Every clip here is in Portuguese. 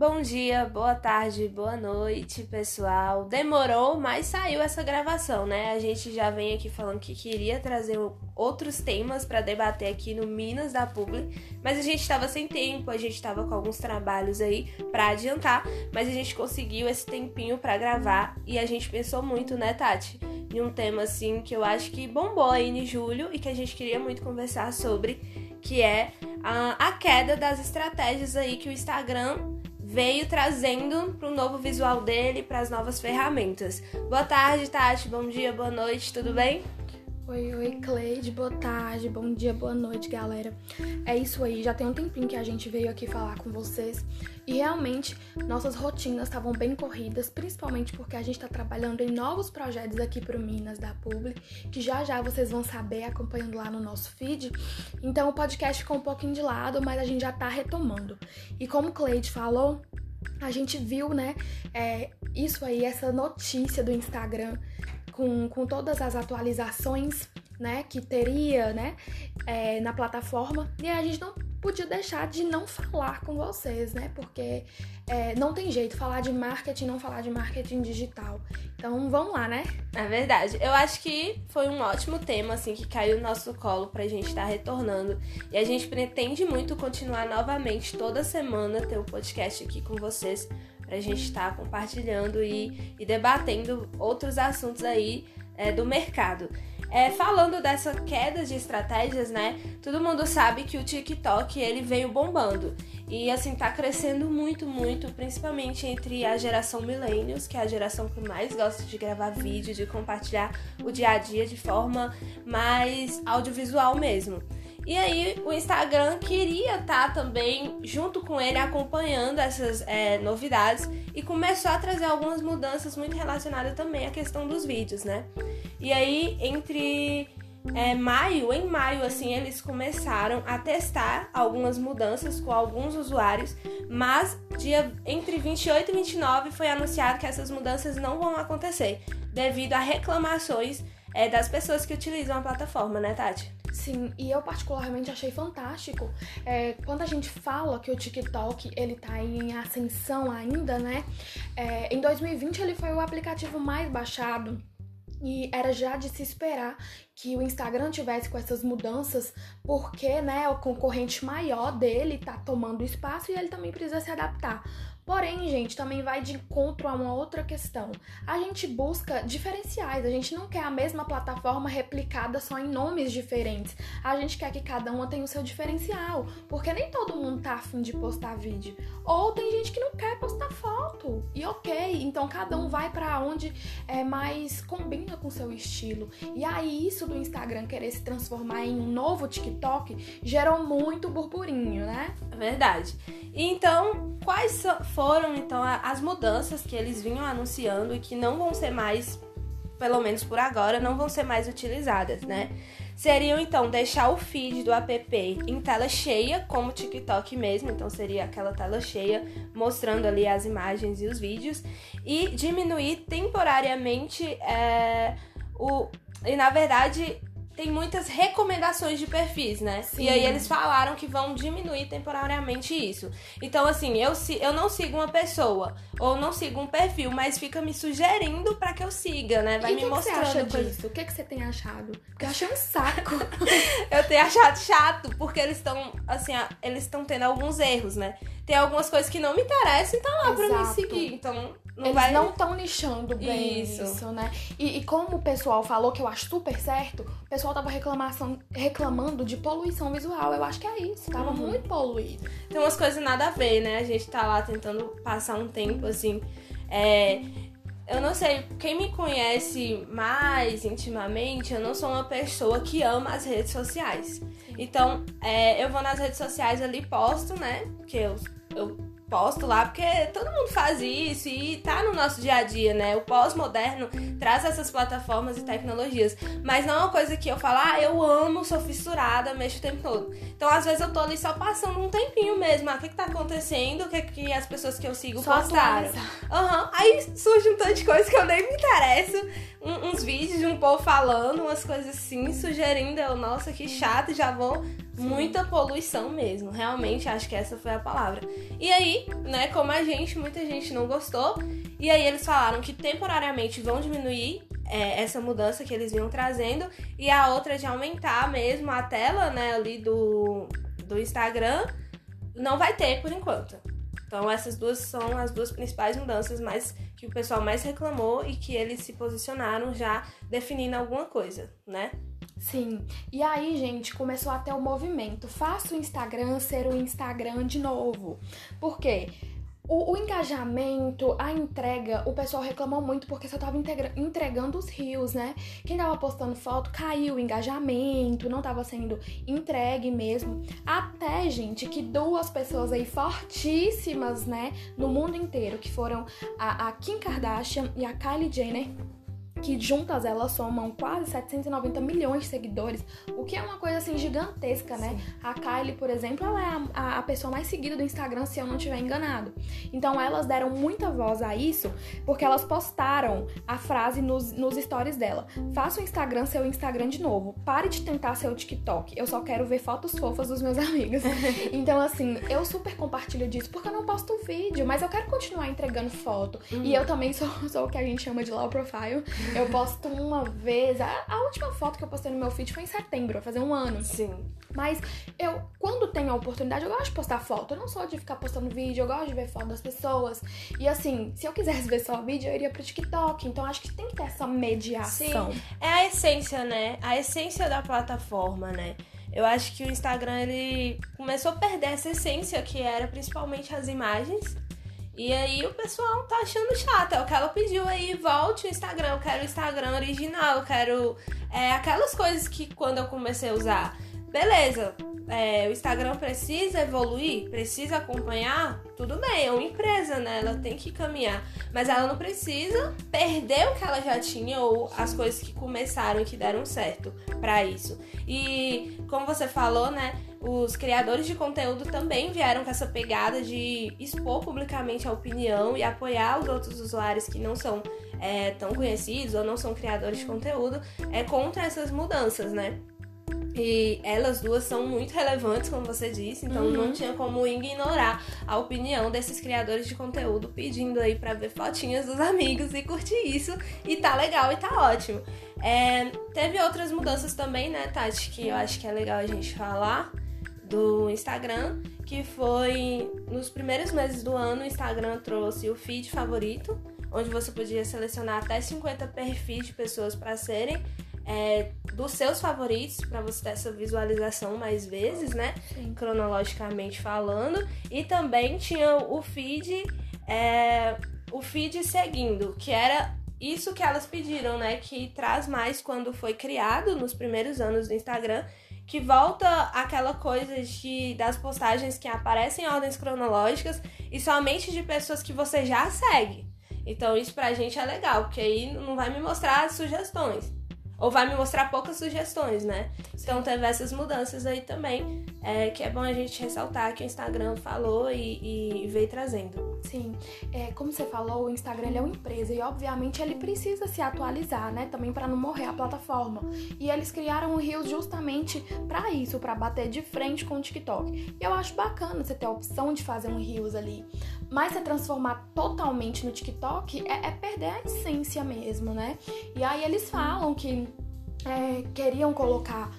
Bom dia, boa tarde, boa noite, pessoal. Demorou, mas saiu essa gravação, né? A gente já vem aqui falando que queria trazer outros temas para debater aqui no Minas da Publi, mas a gente estava sem tempo, a gente estava com alguns trabalhos aí para adiantar, mas a gente conseguiu esse tempinho para gravar e a gente pensou muito, né, Tati? Em um tema assim que eu acho que bombou aí em julho e que a gente queria muito conversar sobre, que é a, a queda das estratégias aí que o Instagram veio trazendo para o novo visual dele, para as novas ferramentas. Boa tarde, Tati. Bom dia, boa noite, tudo bem? Oi, oi, Cleide, boa tarde, bom dia, boa noite, galera. É isso aí, já tem um tempinho que a gente veio aqui falar com vocês e realmente nossas rotinas estavam bem corridas, principalmente porque a gente está trabalhando em novos projetos aqui para o Minas da Publi, que já já vocês vão saber acompanhando lá no nosso feed. Então o podcast ficou um pouquinho de lado, mas a gente já está retomando. E como Cleide falou, a gente viu, né, é, isso aí, essa notícia do Instagram com, com todas as atualizações né, que teria né, é, na plataforma. E a gente não podia deixar de não falar com vocês, né? Porque é, não tem jeito falar de marketing não falar de marketing digital. Então vamos lá, né? É verdade. Eu acho que foi um ótimo tema, assim, que caiu no nosso colo pra gente estar tá retornando. E a gente pretende muito continuar novamente toda semana ter um podcast aqui com vocês para a gente estar tá compartilhando e, e, debatendo outros assuntos aí é, do mercado. É, falando dessa queda de estratégias, né? Todo mundo sabe que o TikTok ele veio bombando e assim tá crescendo muito, muito, principalmente entre a geração millennials, que é a geração que mais gosta de gravar vídeo, de compartilhar o dia a dia de forma mais audiovisual mesmo. E aí o Instagram queria estar tá também junto com ele acompanhando essas é, novidades e começou a trazer algumas mudanças muito relacionadas também à questão dos vídeos, né? E aí entre é, maio, em maio, assim, eles começaram a testar algumas mudanças com alguns usuários, mas dia entre 28 e 29 foi anunciado que essas mudanças não vão acontecer devido a reclamações é, das pessoas que utilizam a plataforma, né, Tati? Sim, e eu particularmente achei fantástico é, quando a gente fala que o TikTok ele tá em ascensão ainda, né? É, em 2020 ele foi o aplicativo mais baixado e era já de se esperar que o Instagram tivesse com essas mudanças, porque né, o concorrente maior dele tá tomando espaço e ele também precisa se adaptar. Porém, gente, também vai de encontro a uma outra questão. A gente busca diferenciais, a gente não quer a mesma plataforma replicada só em nomes diferentes. A gente quer que cada uma tenha o seu diferencial, porque nem todo mundo tá afim de postar vídeo. Ou tem gente que não quer postar foto. E ok, então cada um vai para onde é mais combina com seu estilo. E aí isso do Instagram querer se transformar em um novo TikTok gerou muito burburinho, né? Verdade. Então, quais foram então as mudanças que eles vinham anunciando e que não vão ser mais, pelo menos por agora, não vão ser mais utilizadas, né? Seriam então deixar o feed do app em tela cheia, como o TikTok mesmo, então seria aquela tela cheia mostrando ali as imagens e os vídeos, e diminuir temporariamente é, o. E na verdade, tem muitas recomendações de perfis, né? Sim. E aí eles falaram que vão diminuir temporariamente isso. Então, assim, eu, eu não sigo uma pessoa ou não sigo um perfil, mas fica me sugerindo para que eu siga, né? Vai e me que mostrando. Que você acha disso? O que, que você tem achado? Porque eu achei um saco. eu tenho achado chato, porque eles estão, assim, eles estão tendo alguns erros, né? Tem algumas coisas que não me interessam e tá lá Exato. pra me seguir. Então, não Eles vai... não estão nichando bem isso, isso né? E, e, como o pessoal falou, que eu acho super certo, o pessoal tava reclamação, reclamando de poluição visual. Eu acho que é isso, tava uhum. muito poluído. Tem umas coisas nada a ver, né? A gente tá lá tentando passar um tempo, assim... É... Eu não sei, quem me conhece mais intimamente, eu não sou uma pessoa que ama as redes sociais. Então, é, eu vou nas redes sociais ali, posto, né? Porque eu, eu posto lá, porque todo mundo faz isso e tá no nosso dia a dia, né? O pós-moderno traz essas plataformas e tecnologias, mas não é uma coisa que eu falo, ah, eu amo, sou fissurada, mexo o tempo todo. Então, às vezes, eu tô ali só passando um tempinho mesmo, ah, o que que tá acontecendo, o que que as pessoas que eu sigo só postaram. Aham, uhum. aí surge um tanto de coisa que eu nem me interesso, um, uns vídeos de um povo falando umas coisas assim, sugerindo, eu, nossa, que chato, já vou. Muita poluição mesmo, realmente acho que essa foi a palavra. E aí, né, como a gente, muita gente não gostou, e aí eles falaram que temporariamente vão diminuir é, essa mudança que eles vinham trazendo, e a outra de aumentar mesmo a tela, né, ali do, do Instagram, não vai ter por enquanto. Então essas duas são as duas principais mudanças mais que o pessoal mais reclamou e que eles se posicionaram já definindo alguma coisa, né? Sim. E aí, gente, começou até o movimento. Faça o Instagram ser o Instagram de novo. Por quê? O, o, engajamento, a entrega, o pessoal reclamou muito porque só tava entregando os rios, né? Quem tava postando foto caiu o engajamento, não tava sendo entregue mesmo. Até, gente, que duas pessoas aí fortíssimas, né, no mundo inteiro, que foram a, a Kim Kardashian e a Kylie Jenner, que juntas elas somam quase 790 milhões de seguidores, o que é uma coisa assim gigantesca, né? Sim. A Kylie, por exemplo, ela é a, a, pessoa mais seguida do Instagram, se eu não estiver enganado. Então elas deram muita voz a isso, porque elas postaram a frase nos, nos stories dela: Faça o Instagram ser o Instagram de novo. Pare de tentar ser o TikTok. Eu só quero ver fotos fofas dos meus amigos. então, assim, eu super compartilho disso, porque eu não posto vídeo, mas eu quero continuar entregando foto. Uhum. E eu também sou, sou o que a gente chama de low profile. Eu posto uma vez. A, a, última foto que eu postei no meu feed foi em setembro, vai fazer um ano. Sim. Mas eu, quando tenho a oportunidade, eu gosto de postar foto. Eu não sou de ficar postando vídeo, eu gosto de ver foto das pessoas. E assim, se eu quisesse ver só vídeo, eu iria pro TikTok. Então acho que tem que ter essa mediação. Sim. É a essência, né? A essência da plataforma, né? Eu acho que o Instagram ele começou a perder essa essência que era principalmente as imagens e aí o pessoal tá achando chato. É o que ela pediu aí, volte o Instagram. Eu quero o Instagram original, eu quero é, aquelas coisas que quando eu comecei a usar. Beleza, é, o Instagram precisa evoluir, precisa acompanhar, tudo bem, é uma empresa, né? Ela tem que caminhar. Mas ela não precisa perder o que ela já tinha ou as coisas que começaram e que deram certo para isso. E como você falou, né? Os criadores de conteúdo também vieram com essa pegada de expor publicamente a opinião e apoiar os outros usuários que não são é, tão conhecidos ou não são criadores de conteúdo é, contra essas mudanças, né? E elas duas são muito relevantes, como você disse, então uhum. não tinha como ignorar a opinião desses criadores de conteúdo pedindo aí para ver fotinhas dos amigos e curtir isso. E tá legal e tá ótimo. É, teve outras mudanças também, né, Tati, que eu acho que é legal a gente falar do Instagram, que foi nos primeiros meses do ano, o Instagram trouxe o feed favorito, onde você podia selecionar até 50 perfis de pessoas para serem é, dos seus favoritos, para você ter essa visualização mais vezes, né? Sim. Cronologicamente falando. E também tinha o feed, é, o feed seguindo, que era isso que elas pediram, né? Que traz mais quando foi criado nos primeiros anos do Instagram que volta aquela coisa de das postagens que aparecem em ordens cronológicas e somente de pessoas que você já segue. Então isso pra gente é legal, porque aí não vai me mostrar sugestões. Ou vai me mostrar poucas sugestões, né? Então teve essas mudanças aí também, é, que é bom a gente ressaltar que o Instagram falou e, e veio trazendo. Sim, é, como você falou, o Instagram é uma empresa e obviamente ele precisa se atualizar, né? Também para não morrer a plataforma. E eles criaram o Reels justamente para isso, para bater de frente com o TikTok. E eu acho bacana você ter a opção de fazer um Reels ali, mas se transformar totalmente no TikTok é, é perder a essência mesmo, né? E aí eles falam que é, queriam colocar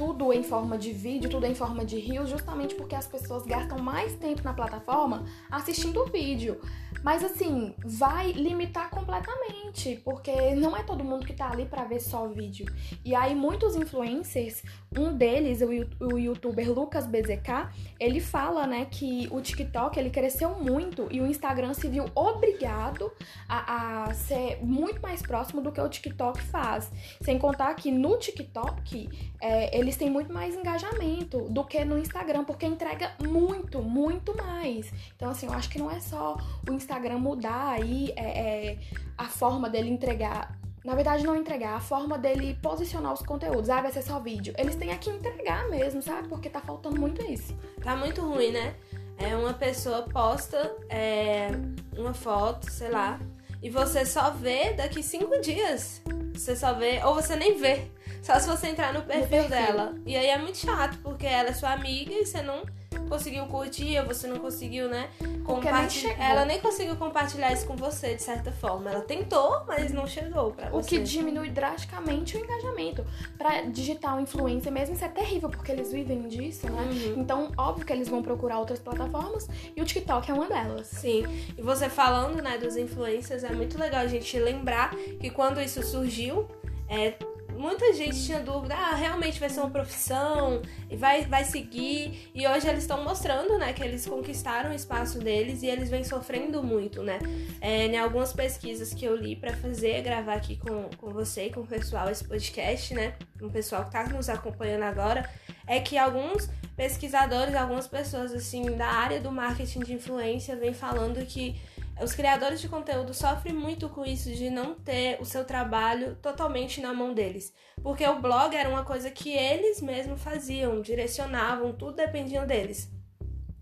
tudo em forma de vídeo, tudo em forma de reels, justamente porque as pessoas gastam mais tempo na plataforma assistindo o vídeo. Mas assim, vai limitar completamente, porque não é todo mundo que tá ali para ver só vídeo. E aí muitos influencers, um deles, o, youtuber Lucas BZK, ele fala, né, que o TikTok ele cresceu muito e o Instagram se viu obrigado a, a ser muito mais próximo do que o TikTok faz. Sem contar que no TikTok é, eles têm muito mais engajamento do que no Instagram, porque entrega muito, muito mais. Então assim, eu acho que não é só o Instagram mudar aí é, é, a forma dele entregar. Na verdade, não entregar, a forma dele posicionar os conteúdos. Ah, vai ser só vídeo. Eles têm aqui entregar mesmo, sabe? Porque tá faltando muito isso. Tá muito ruim, né? É uma pessoa posta é, uma foto, sei lá, e você só vê daqui cinco dias. Você só vê, ou você nem vê. Só se você entrar no perfil, perfil. dela. E aí é muito chato, porque ela é sua amiga e você não conseguiu curtir, você não conseguiu, né? Compartilhar. Ela nem conseguiu compartilhar isso com você, de certa forma. Ela tentou, mas não chegou pra O você. que diminui drasticamente o engajamento. Pra digital influencer mesmo, isso é terrível, porque eles vivem disso, né? Uhum. Então, óbvio que eles vão procurar outras plataformas e o TikTok é uma delas. Sim, e você falando, né, dos influencers, é muito legal a gente lembrar que quando isso surgiu, é, muita gente tinha dúvida, ah, realmente vai ser uma profissão, vai, vai seguir, e hoje eles estão mostrando, né, que eles conquistaram o espaço deles e eles vêm sofrendo muito, né, é, em algumas pesquisas que eu li para fazer, gravar aqui com, com você e com o pessoal esse podcast, né, com o pessoal que tá nos acompanhando agora, é que alguns pesquisadores, algumas pessoas, assim, da área do marketing de influência vêm falando que os criadores de conteúdo sofrem muito com isso de não ter o seu trabalho totalmente na mão deles. Porque o blog era uma coisa que eles mesmos faziam, direcionavam, tudo dependia deles.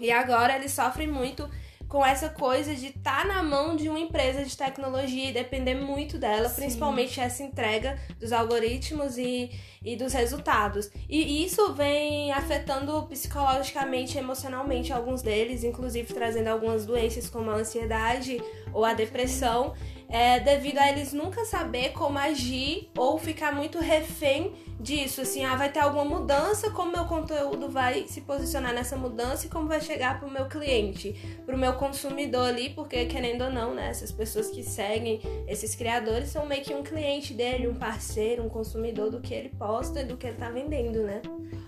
E agora eles sofrem muito com essa coisa de estar tá na mão de uma empresa de tecnologia e depender muito dela, Sim. principalmente essa entrega dos algoritmos e, e dos resultados. E isso vem afetando psicologicamente e emocionalmente alguns deles, inclusive trazendo algumas doenças como a ansiedade ou a depressão, é, devido a eles nunca saber como agir ou ficar muito refém disso, assim, ah, vai ter alguma mudança, como meu conteúdo vai se posicionar nessa mudança e como vai chegar pro meu cliente, pro meu consumidor ali, porque querendo ou não, né, essas pessoas que seguem esses criadores são meio que um cliente dele, um parceiro, um consumidor do que ele posta e do que ele tá vendendo, né?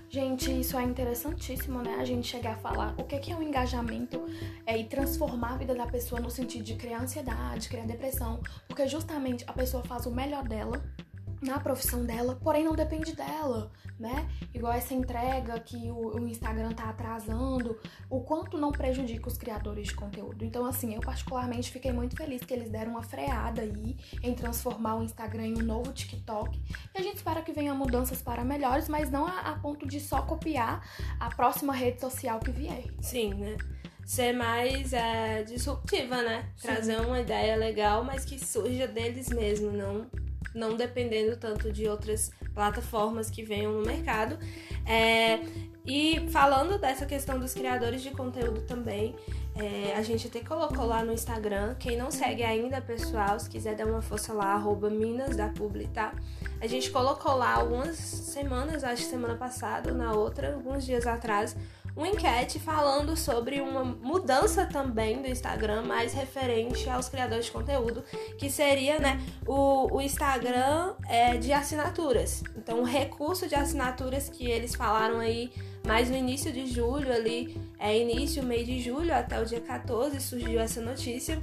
Gente, isso é interessantíssimo, né? A gente chegar a falar o que é o engajamento é, e transformar a vida da pessoa no sentido de criar ansiedade, criar depressão, porque justamente a pessoa faz o melhor dela na profissão dela, porém não depende dela, né? Igual essa entrega que o, o Instagram tá atrasando, o quanto não prejudica os criadores de conteúdo. Então, assim, eu particularmente fiquei muito feliz que eles deram uma freada aí em transformar o Instagram em um novo TikTok. E a gente espera que venha mudanças para melhores, mas não a, a ponto de só copiar a próxima rede social que vier. Sim, né? Ser mais é, disruptiva, né? Trazer uma ideia legal, mas que surja deles mesmo, não não dependendo tanto de outras plataformas que venham no mercado. É, e falando dessa questão dos criadores de conteúdo também, é, a gente até colocou lá no Instagram. Quem não segue ainda, pessoal, se quiser dar uma força lá, arroba Minas da Publi, tá? A gente colocou lá algumas semanas, acho que semana passada ou na outra, alguns dias atrás, uma enquete falando sobre uma mudança também do Instagram, mais referente aos criadores de conteúdo, que seria né, o, o Instagram é, de assinaturas. Então, o recurso de assinaturas que eles falaram aí mais no início de julho, ali, é início, meio de julho, até o dia 14, surgiu essa notícia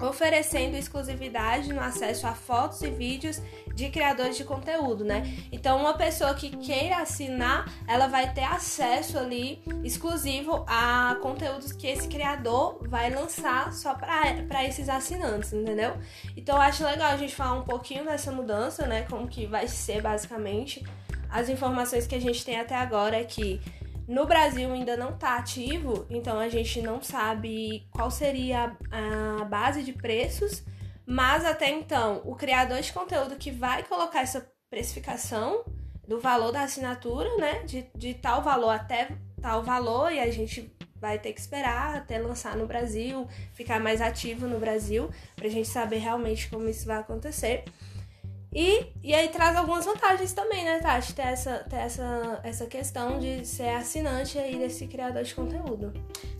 oferecendo exclusividade no acesso a fotos e vídeos de criadores de conteúdo, né? Então, uma pessoa que queira assinar, ela vai ter acesso ali exclusivo a conteúdos que esse criador vai lançar só para esses assinantes, entendeu? Então, acho legal a gente falar um pouquinho dessa mudança, né? Como que vai ser basicamente. As informações que a gente tem até agora é que no Brasil ainda não está ativo, então a gente não sabe qual seria a base de preços, mas até então o criador de conteúdo que vai colocar essa precificação do valor da assinatura, né, de, de tal valor até tal valor, e a gente vai ter que esperar até lançar no Brasil, ficar mais ativo no Brasil, pra gente saber realmente como isso vai acontecer. E, e aí traz algumas vantagens também, né, Tati? Ter essa, ter essa, essa questão de ser assinante aí desse criador de conteúdo.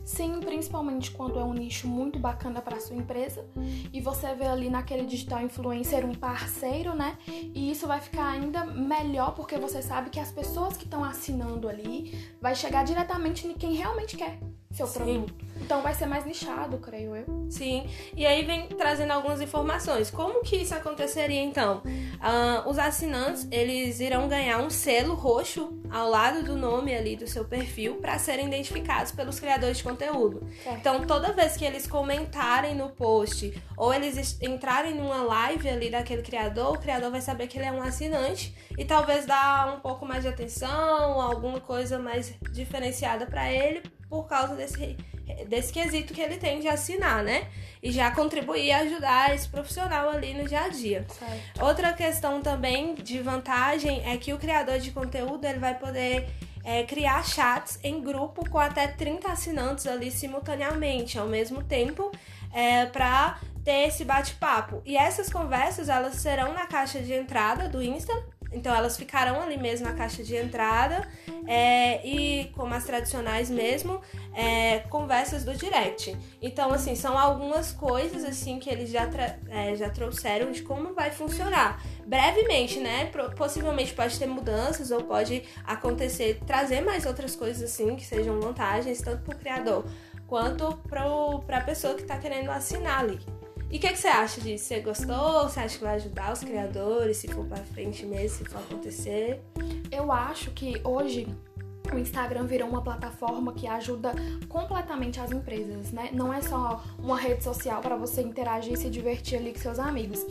Sim, principalmente quando é um nicho muito bacana para sua empresa e você vê ali naquele digital influencer um parceiro, né? E isso vai ficar ainda melhor porque você sabe que as pessoas que estão assinando ali vai chegar diretamente em quem realmente quer seu Sim. produto. Então vai ser mais nichado, creio eu. Sim, e aí vem trazendo algumas informações. Como que isso aconteceria então? Ah, os assinantes eles irão ganhar um selo roxo ao lado do nome ali do seu perfil para serem identificados pelos criadores de conteúdo. Certo. Então toda vez que eles comentarem no post ou eles es- entrarem numa live ali daquele criador, o criador vai saber que ele é um assinante e talvez dar um pouco mais de atenção, alguma coisa mais diferenciada para ele por causa desse desse quesito que ele tem de assinar, né? E já contribuir e ajudar esse profissional ali no dia a dia. Certo. Outra questão também de vantagem é que o criador de conteúdo ele vai poder é, criar chats em grupo com até 30 assinantes ali simultaneamente, ao mesmo tempo, é, para ter esse bate-papo. E essas conversas elas serão na caixa de entrada do Insta então elas ficarão ali mesmo na caixa de entrada é, e, como as tradicionais mesmo, é, conversas do direct. Então, assim, são algumas coisas assim que eles já, é, já trouxeram de como vai funcionar. Brevemente, né? Possivelmente pode ter mudanças ou pode acontecer, trazer mais outras coisas assim que sejam vantagens, tanto para o criador quanto para a pessoa que está querendo assinar ali. E o que, que, você acha disso? Você gostou? Você acha que vai ajudar os criadores, se for pra frente mesmo, se for acontecer? Eu acho que hoje o Instagram virou uma plataforma que ajuda completamente as empresas, né? Não é só uma rede social para você interagir e se divertir ali com seus amigos.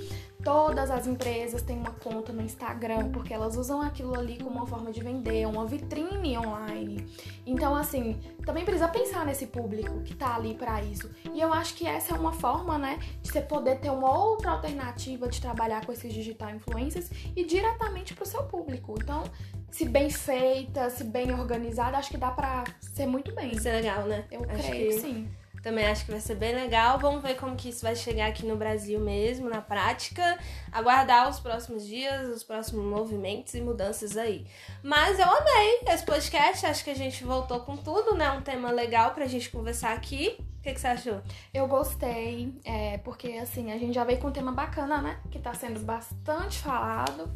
Todas as empresas têm uma conta no Instagram porque elas usam aquilo ali como uma forma de vender, uma vitrine online. Então, assim, também precisa pensar nesse público que tá ali para isso. E eu acho que essa é uma forma, né, de você poder ter uma outra alternativa de trabalhar com esses digital influencers e diretamente pro seu público. Então, se bem feita, se bem organizada, acho que dá pra ser muito bem. Isso é legal, né? Eu acho creio que... que sim. Também acho que vai ser bem legal. Vamos ver como que isso vai chegar aqui no Brasil mesmo, na prática. Aguardar os próximos dias, os próximos movimentos e mudanças aí. Mas eu amei esse podcast. Acho que a gente voltou com tudo, né? Um tema legal pra gente conversar aqui. O que, que você achou? Eu gostei, é, porque assim, a gente já veio com um tema bacana, né? Que tá sendo bastante falado.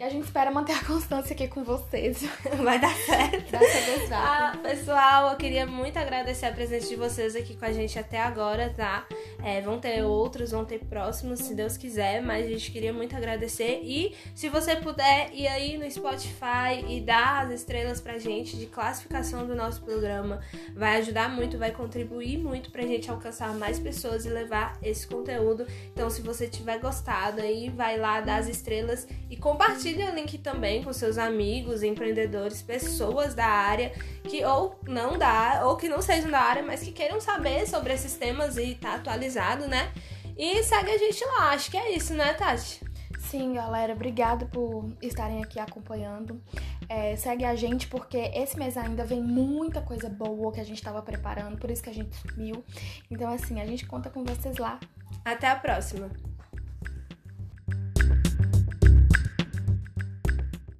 E a gente espera manter a constância aqui com vocês. Vai dar certo. Dessa vez vai. Ah, pessoal, eu queria muito agradecer a presença de vocês aqui com a gente até agora, tá? É, vão ter outros, vão ter próximos, se Deus quiser, mas a gente queria muito agradecer. E se você puder ir aí no Spotify e dar as estrelas pra gente de classificação do nosso programa, vai ajudar muito, vai contribuir muito pra gente alcançar mais pessoas e levar esse conteúdo. Então, se você tiver gostado aí, vai lá dar as estrelas e compartilha o link também com seus amigos, empreendedores, pessoas da área que ou não da ou que não sejam da área, mas que queiram saber sobre esses temas e tá né? E segue a gente lá. Acho que é isso, né, Tati? Sim, galera, obrigado por estarem aqui acompanhando. É, segue a gente porque esse mês ainda vem muita coisa boa que a gente estava preparando, por isso que a gente sumiu. Então, assim, a gente conta com vocês lá. Até a próxima!